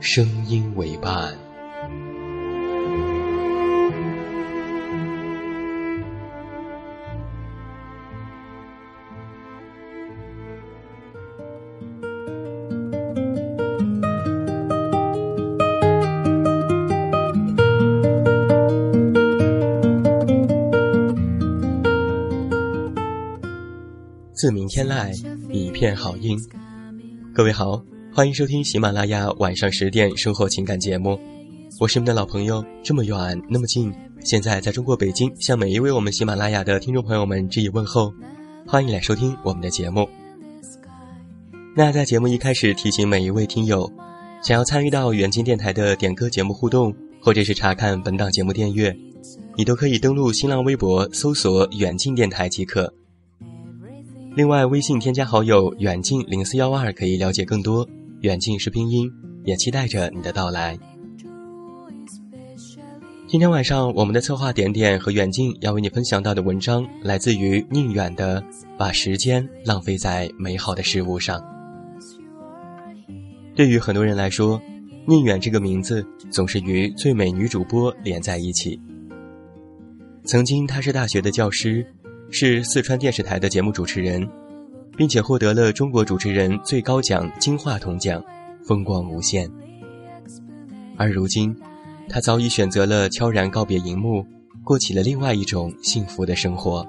声音为伴。自明天籁，一片好音。各位好。欢迎收听喜马拉雅晚上十点生活情感节目，我是你们的老朋友，这么远那么近，现在在中国北京，向每一位我们喜马拉雅的听众朋友们致以问候，欢迎来收听我们的节目。那在节目一开始提醒每一位听友，想要参与到远近电台的点歌节目互动，或者是查看本档节目订阅，你都可以登录新浪微博搜索远近电台即可。另外，微信添加好友远近零四幺二可以了解更多。远近是拼音，也期待着你的到来。今天晚上，我们的策划点点和远近要为你分享到的文章，来自于宁远的《把时间浪费在美好的事物上》。对于很多人来说，宁远这个名字总是与最美女主播连在一起。曾经，她是大学的教师，是四川电视台的节目主持人。并且获得了中国主持人最高奖金话筒奖，风光无限。而如今，他早已选择了悄然告别荧幕，过起了另外一种幸福的生活。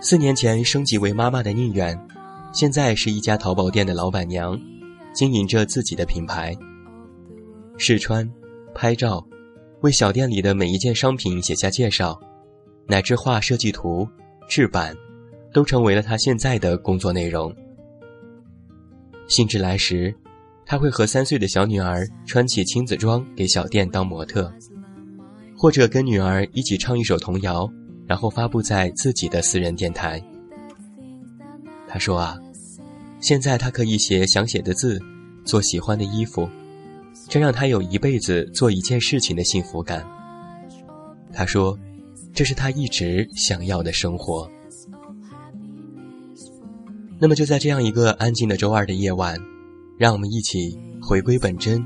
四年前升级为妈妈的宁远，现在是一家淘宝店的老板娘，经营着自己的品牌。试穿、拍照，为小店里的每一件商品写下介绍，乃至画设计图、制版。都成为了他现在的工作内容。兴致来时，他会和三岁的小女儿穿起亲子装给小店当模特，或者跟女儿一起唱一首童谣，然后发布在自己的私人电台。他说啊，现在他可以写想写的字，做喜欢的衣服，这让他有一辈子做一件事情的幸福感。他说，这是他一直想要的生活。那么就在这样一个安静的周二的夜晚，让我们一起回归本真，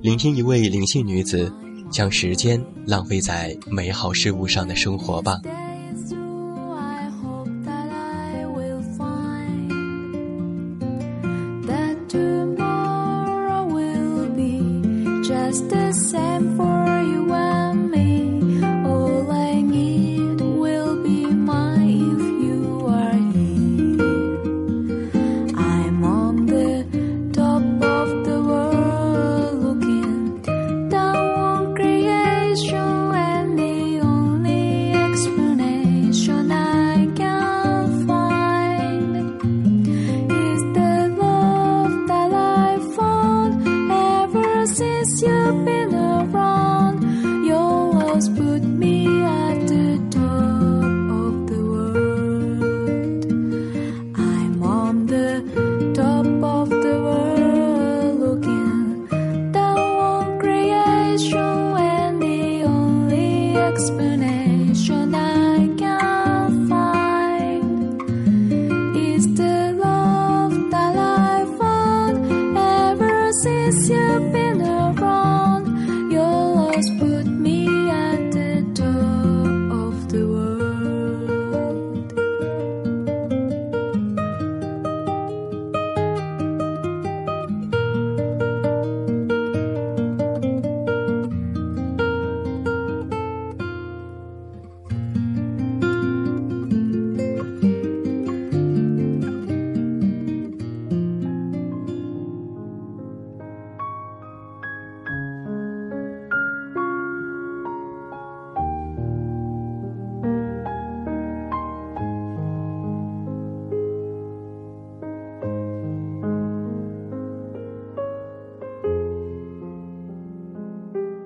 聆听一位灵性女子将时间浪费在美好事物上的生活吧。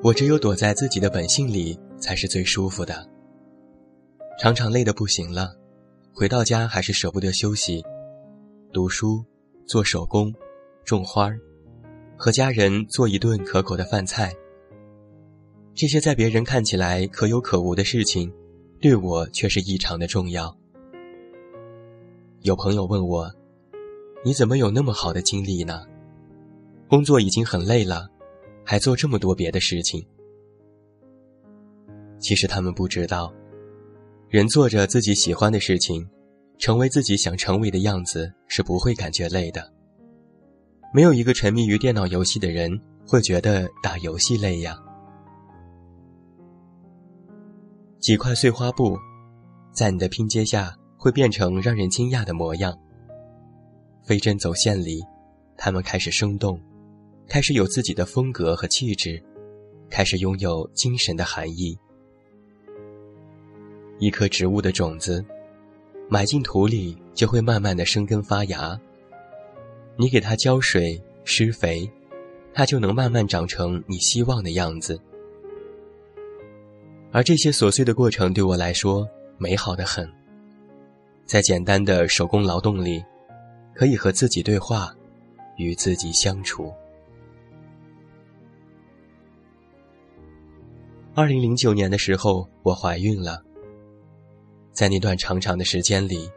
我只有躲在自己的本性里才是最舒服的。常常累得不行了，回到家还是舍不得休息，读书、做手工、种花儿，和家人做一顿可口的饭菜。这些在别人看起来可有可无的事情，对我却是异常的重要。有朋友问我：“你怎么有那么好的精力呢？工作已经很累了，还做这么多别的事情？”其实他们不知道。人做着自己喜欢的事情，成为自己想成为的样子，是不会感觉累的。没有一个沉迷于电脑游戏的人会觉得打游戏累呀。几块碎花布，在你的拼接下会变成让人惊讶的模样。飞针走线里，它们开始生动，开始有自己的风格和气质，开始拥有精神的含义。一颗植物的种子，埋进土里就会慢慢的生根发芽。你给它浇水、施肥，它就能慢慢长成你希望的样子。而这些琐碎的过程对我来说美好的很。在简单的手工劳动里，可以和自己对话，与自己相处。二零零九年的时候，我怀孕了。在那段长长的时间里，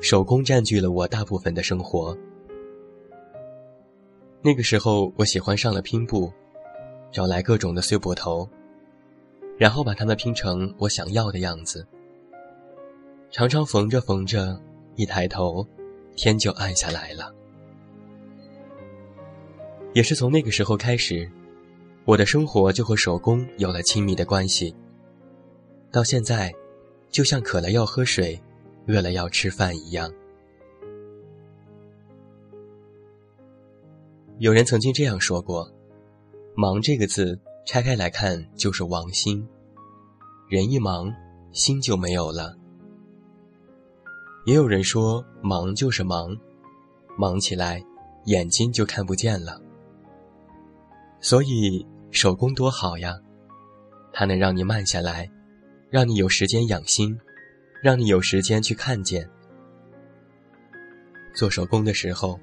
手工占据了我大部分的生活。那个时候，我喜欢上了拼布，找来各种的碎布头，然后把它们拼成我想要的样子。常常缝着缝着，一抬头，天就暗下来了。也是从那个时候开始，我的生活就和手工有了亲密的关系。到现在。就像渴了要喝水，饿了要吃饭一样。有人曾经这样说过：“忙这个字拆开来看就是王心，人一忙，心就没有了。”也有人说：“忙就是忙，忙起来，眼睛就看不见了。”所以手工多好呀，它能让你慢下来。让你有时间养心，让你有时间去看见。做手工的时候，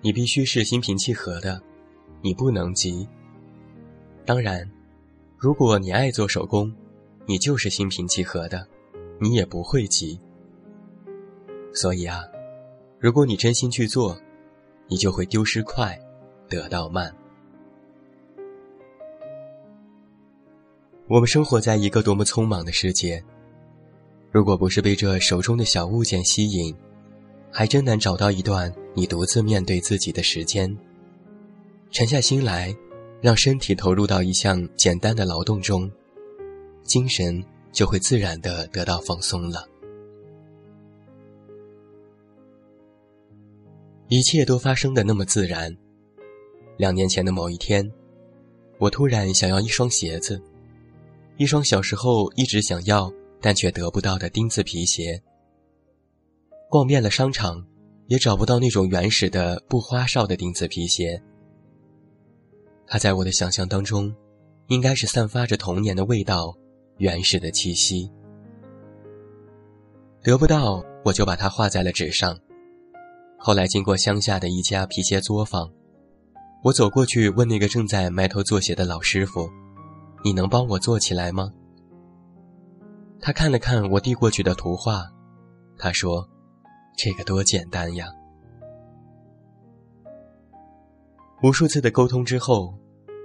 你必须是心平气和的，你不能急。当然，如果你爱做手工，你就是心平气和的，你也不会急。所以啊，如果你真心去做，你就会丢失快，得到慢。我们生活在一个多么匆忙的世界，如果不是被这手中的小物件吸引，还真难找到一段你独自面对自己的时间。沉下心来，让身体投入到一项简单的劳动中，精神就会自然的得到放松了。一切都发生的那么自然。两年前的某一天，我突然想要一双鞋子。一双小时候一直想要但却得不到的钉子皮鞋。逛遍了商场，也找不到那种原始的不花哨的钉子皮鞋。它在我的想象当中，应该是散发着童年的味道，原始的气息。得不到，我就把它画在了纸上。后来经过乡下的一家皮鞋作坊，我走过去问那个正在埋头做鞋的老师傅。你能帮我做起来吗？他看了看我递过去的图画，他说：“这个多简单呀！”无数次的沟通之后，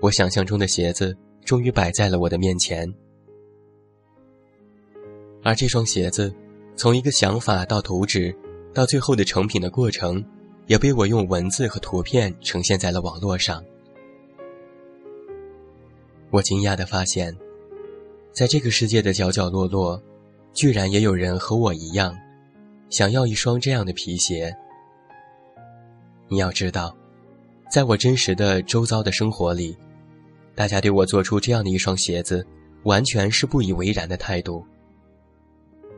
我想象中的鞋子终于摆在了我的面前。而这双鞋子，从一个想法到图纸，到最后的成品的过程，也被我用文字和图片呈现在了网络上。我惊讶地发现，在这个世界的角角落落，居然也有人和我一样，想要一双这样的皮鞋。你要知道，在我真实的周遭的生活里，大家对我做出这样的一双鞋子，完全是不以为然的态度。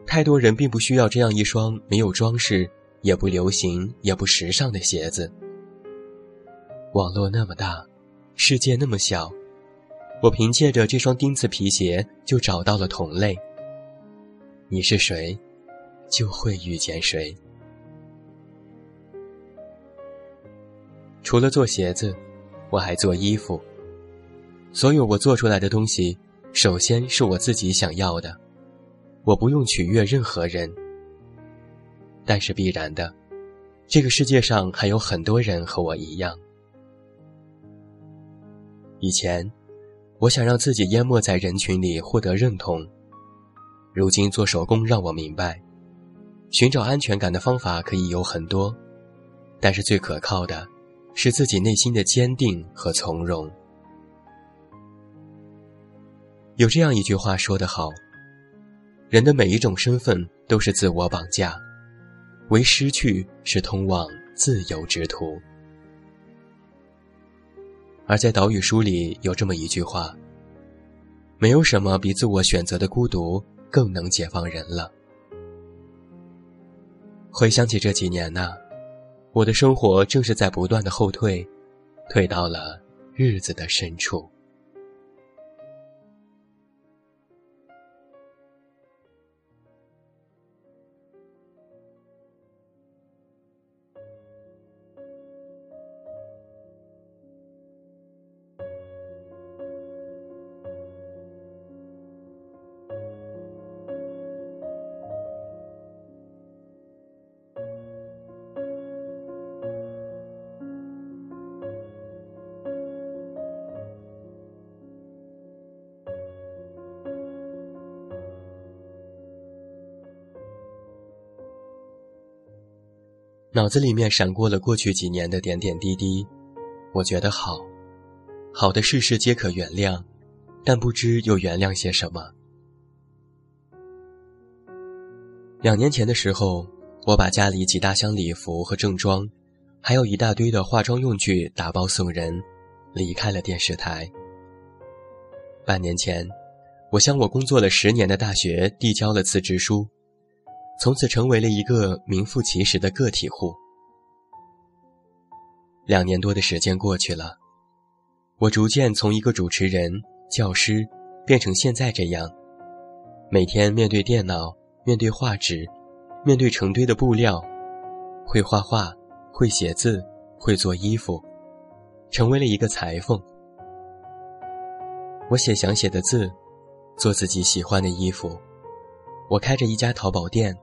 太多人并不需要这样一双没有装饰、也不流行、也不时尚的鞋子。网络那么大，世界那么小。我凭借着这双钉子皮鞋就找到了同类。你是谁，就会遇见谁。除了做鞋子，我还做衣服。所有我做出来的东西，首先是我自己想要的，我不用取悦任何人。但是必然的，这个世界上还有很多人和我一样。以前，我想让自己淹没在人群里获得认同。如今做手工让我明白，寻找安全感的方法可以有很多，但是最可靠的。是自己内心的坚定和从容。有这样一句话说得好：“人的每一种身份都是自我绑架，唯失去是通往自由之途。”而在岛屿书里有这么一句话：“没有什么比自我选择的孤独更能解放人了。”回想起这几年呢。我的生活正是在不断的后退，退到了日子的深处。脑子里面闪过了过去几年的点点滴滴，我觉得好，好的事事皆可原谅，但不知又原谅些什么。两年前的时候，我把家里几大箱礼服和正装，还有一大堆的化妆用具打包送人，离开了电视台。半年前，我向我工作了十年的大学递交了辞职书。从此成为了一个名副其实的个体户。两年多的时间过去了，我逐渐从一个主持人、教师，变成现在这样，每天面对电脑，面对画纸，面对成堆的布料，会画画，会写字，会做衣服，成为了一个裁缝。我写想写的字，做自己喜欢的衣服，我开着一家淘宝店。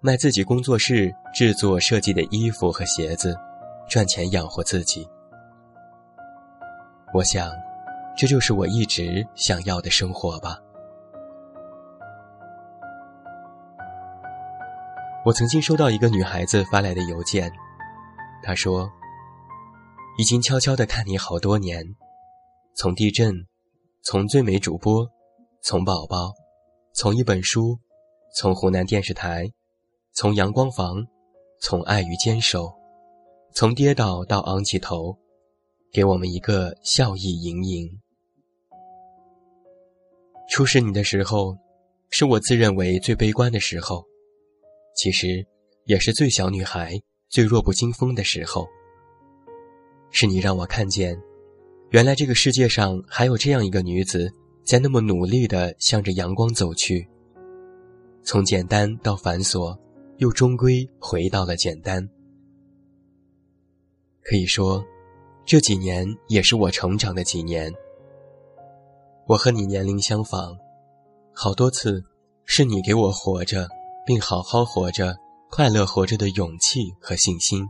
卖自己工作室制作设计的衣服和鞋子，赚钱养活自己。我想，这就是我一直想要的生活吧。我曾经收到一个女孩子发来的邮件，她说：“已经悄悄的看你好多年，从地震，从最美主播，从宝宝，从一本书，从湖南电视台。”从阳光房，从爱与坚守，从跌倒到昂起头，给我们一个笑意盈盈。初识你的时候，是我自认为最悲观的时候，其实也是最小女孩、最弱不禁风的时候。是你让我看见，原来这个世界上还有这样一个女子，在那么努力的向着阳光走去，从简单到繁琐。又终归回到了简单。可以说，这几年也是我成长的几年。我和你年龄相仿，好多次是你给我活着，并好好活着、快乐活着的勇气和信心。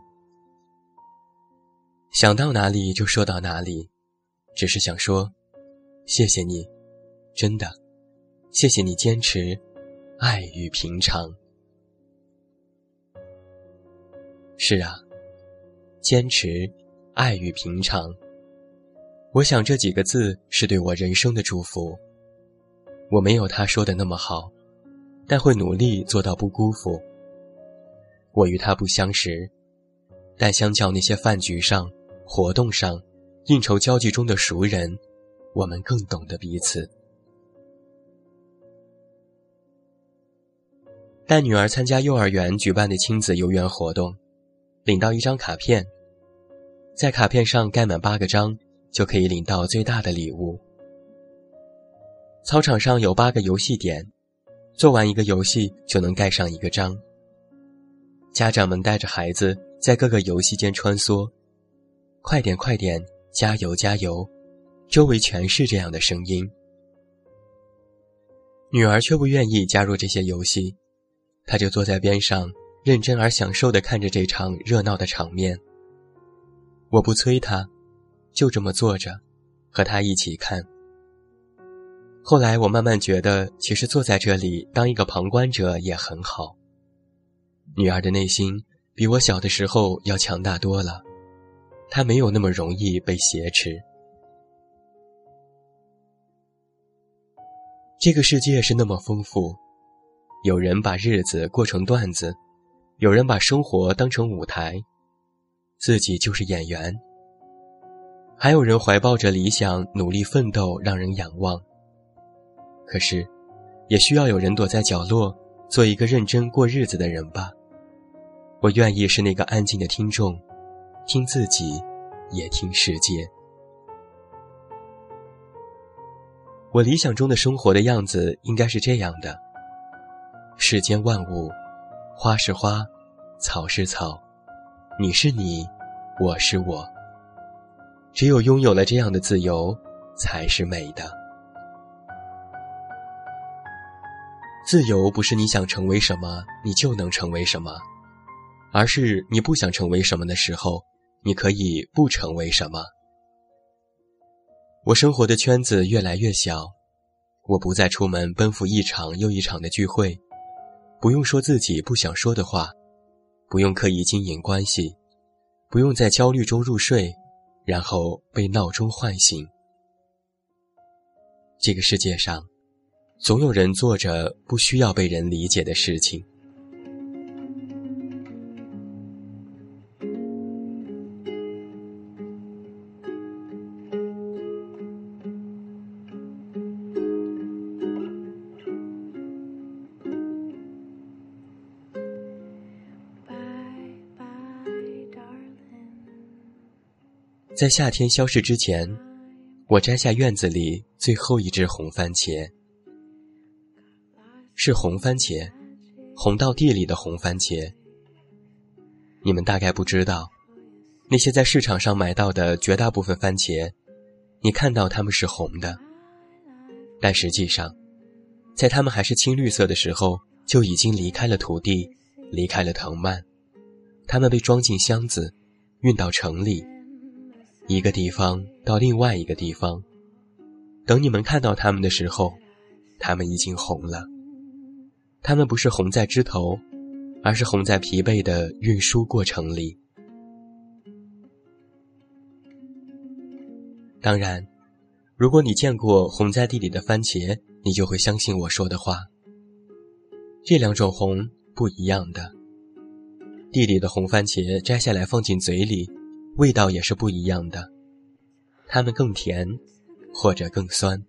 想到哪里就说到哪里，只是想说，谢谢你，真的，谢谢你坚持，爱与平常。是啊，坚持，爱与平常。我想这几个字是对我人生的祝福。我没有他说的那么好，但会努力做到不辜负。我与他不相识，但相较那些饭局上、活动上、应酬交际中的熟人，我们更懂得彼此。带女儿参加幼儿园举办的亲子游园活动。领到一张卡片，在卡片上盖满八个章，就可以领到最大的礼物操场上有八个游戏点，做完一个游戏就能盖上一个章。家长们带着孩子在各个游戏间穿梭，快点快点，加油加油！周围全是这样的声音。女儿却不愿意加入这些游戏，她就坐在边上，认真而享受地看着这场热闹的场面。我不催他，就这么坐着，和他一起看。后来我慢慢觉得，其实坐在这里当一个旁观者也很好。女儿的内心比我小的时候要强大多了，她没有那么容易被挟持。这个世界是那么丰富，有人把日子过成段子，有人把生活当成舞台，自己就是演员。还有人怀抱着理想努力奋斗，让人仰望。可是，也需要有人躲在角落，做一个认真过日子的人吧。我愿意是那个安静的听众，听自己，也听世界。我理想中的生活的样子应该是这样的：世间万物，花是花，草是草，你是你，我是我。只有拥有了这样的自由，才是美的。自由不是你想成为什么，你就能成为什么，而是你不想成为什么的时候，你可以不成为什么。我生活的圈子越来越小，我不再出门奔赴一场又一场的聚会，不用说自己不想说的话，不用刻意经营关系，不用在焦虑中入睡，然后被闹钟唤醒。这个世界上，总有人做着不需要被人理解的事情。在夏天消逝之前，我摘下院子里最后一只红番茄。是红番茄，红到地里的红番茄。你们大概不知道，那些在市场上买到的绝大部分番茄，你看到它们是红的，但实际上，在它们还是青绿色的时候，就已经离开了土地，离开了藤蔓，它们被装进箱子，运到城里。一个地方到另外一个地方，等你们看到它们的时候，它们已经红了。它们不是红在枝头，而是红在疲惫的运输过程里。当然，如果你见过红在地里的番茄，你就会相信我说的话。这两种红不一样的，地里的红番茄摘下来放进嘴里。味道也是不一样的，它们更甜，或者更酸。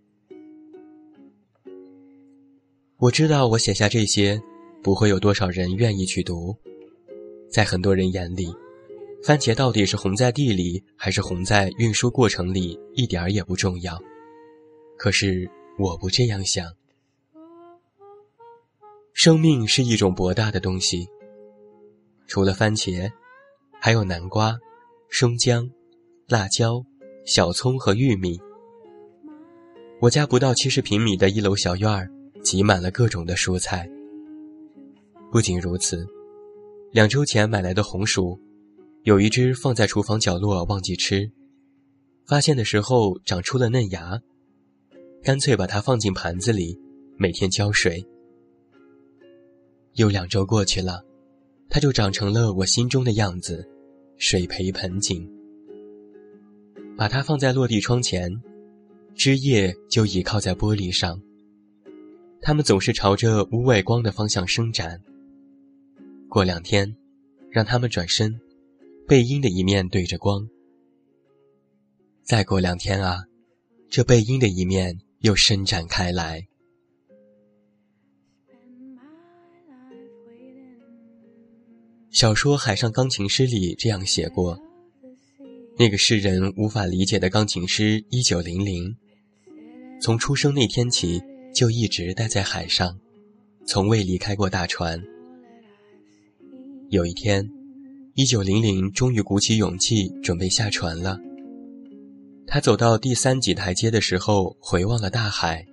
我知道我写下这些，不会有多少人愿意去读。在很多人眼里，番茄到底是红在地里，还是红在运输过程里，一点儿也不重要。可是我不这样想。生命是一种博大的东西，除了番茄，还有南瓜。生姜、辣椒、小葱和玉米。我家不到七十平米的一楼小院儿，挤满了各种的蔬菜。不仅如此，两周前买来的红薯，有一只放在厨房角落忘记吃，发现的时候长出了嫩芽，干脆把它放进盘子里，每天浇水。又两周过去了，它就长成了我心中的样子。水培盆景，把它放在落地窗前，枝叶就倚靠在玻璃上。它们总是朝着屋外光的方向伸展。过两天，让它们转身，背阴的一面对着光。再过两天啊，这背阴的一面又伸展开来。小说《海上钢琴师》里这样写过：那个世人无法理解的钢琴师，一九零零，从出生那天起就一直待在海上，从未离开过大船。有一天，一九零零终于鼓起勇气准备下船了。他走到第三级台阶的时候，回望了大海，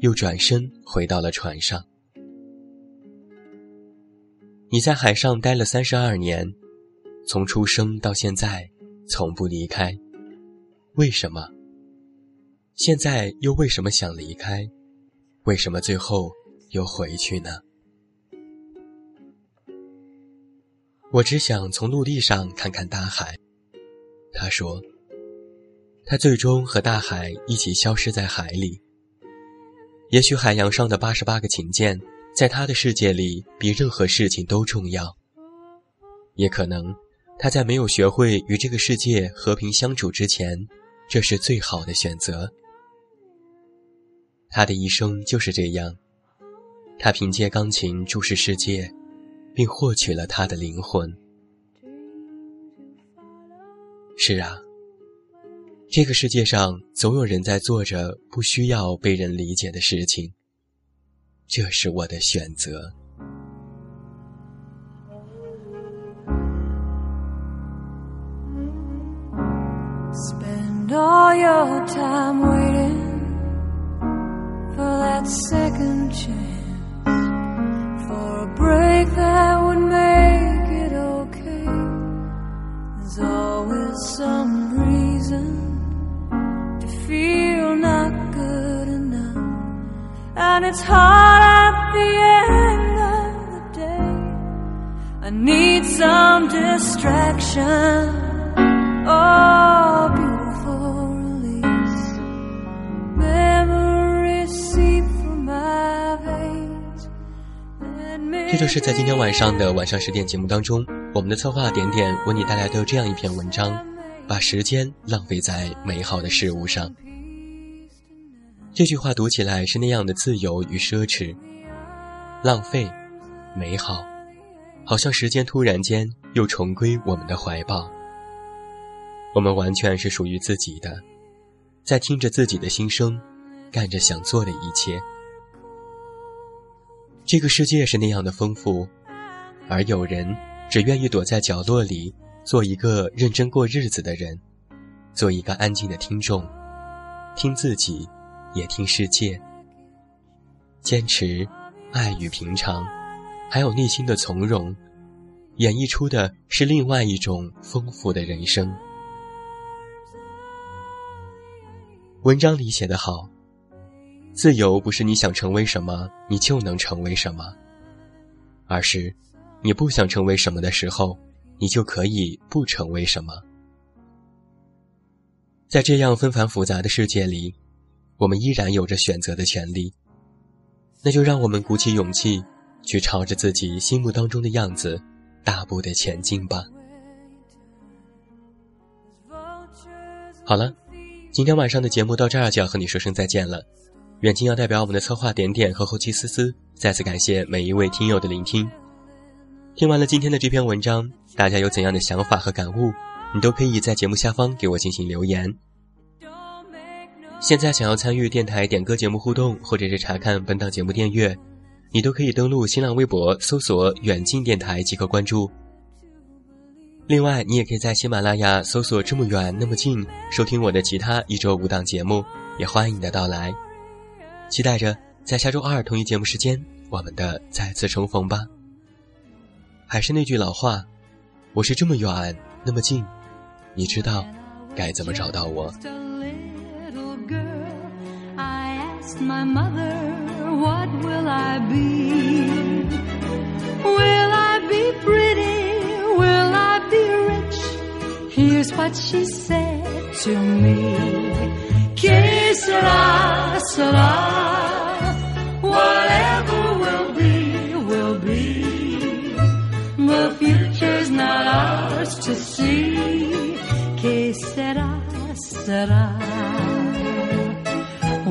又转身回到了船上。你在海上待了三十二年，从出生到现在，从不离开。为什么？现在又为什么想离开？为什么最后又回去呢？我只想从陆地上看看大海。他说：“他最终和大海一起消失在海里。也许海洋上的八十八个琴键。”在他的世界里，比任何事情都重要。也可能，他在没有学会与这个世界和平相处之前，这是最好的选择。他的一生就是这样，他凭借钢琴注视世界，并获取了他的灵魂。是啊，这个世界上总有人在做着不需要被人理解的事情。这是我的选择。Spend all your time waiting for that second chance, for a break that would make it okay. There's always some reason to feel and it's hard. need some distraction oh beautiful release memories seep from my veins 这就是在今天晚上的晚上十点节目当中我们的策划点点为你带来的这样一篇文章把时间浪费在美好的事物上这句话读起来是那样的自由与奢侈浪费美好好像时间突然间又重归我们的怀抱，我们完全是属于自己的，在听着自己的心声，干着想做的一切。这个世界是那样的丰富，而有人只愿意躲在角落里，做一个认真过日子的人，做一个安静的听众，听自己，也听世界，坚持爱与平常。还有内心的从容，演绎出的是另外一种丰富的人生。文章里写得好，自由不是你想成为什么你就能成为什么，而是你不想成为什么的时候，你就可以不成为什么。在这样纷繁复杂的世界里，我们依然有着选择的权利，那就让我们鼓起勇气。去朝着自己心目当中的样子，大步的前进吧。好了，今天晚上的节目到这儿就要和你说声再见了。远近要代表我们的策划点点和后期思思，再次感谢每一位听友的聆听。听完了今天的这篇文章，大家有怎样的想法和感悟，你都可以在节目下方给我进行留言。现在想要参与电台点歌节目互动，或者是查看本档节目订阅。你都可以登录新浪微博搜索“远近电台”即可关注。另外，你也可以在喜马拉雅搜索“这么远那么近”收听我的其他一周五档节目，也欢迎你的到来。期待着在下周二同一节目时间，我们的再次重逢吧。还是那句老话，我是这么远那么近，你知道该怎么找到我。What will I be? Will I be pretty? Will I be rich? Here's what she said to me. Que sera, sera, whatever will be, will be. The future's not ours to see. Que sera, sera.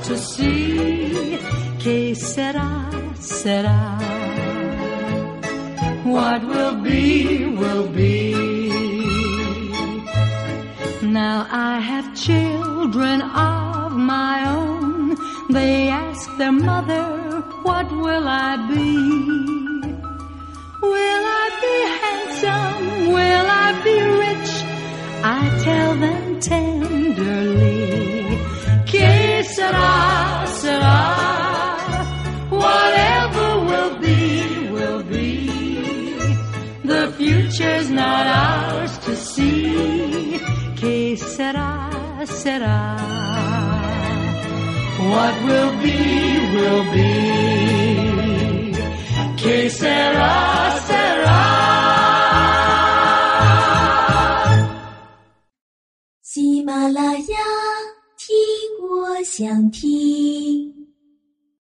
to see. Que sera, sera. What will be, will be. Now I have children of my own. They ask their mother, what will I be? Will I be handsome? Will I be rich? I tell them tenderly, será, será. Whatever will be, will be. The future's not ours to see. Que será, será. What will be, will be. Que será, será. Himalaya. 我想听。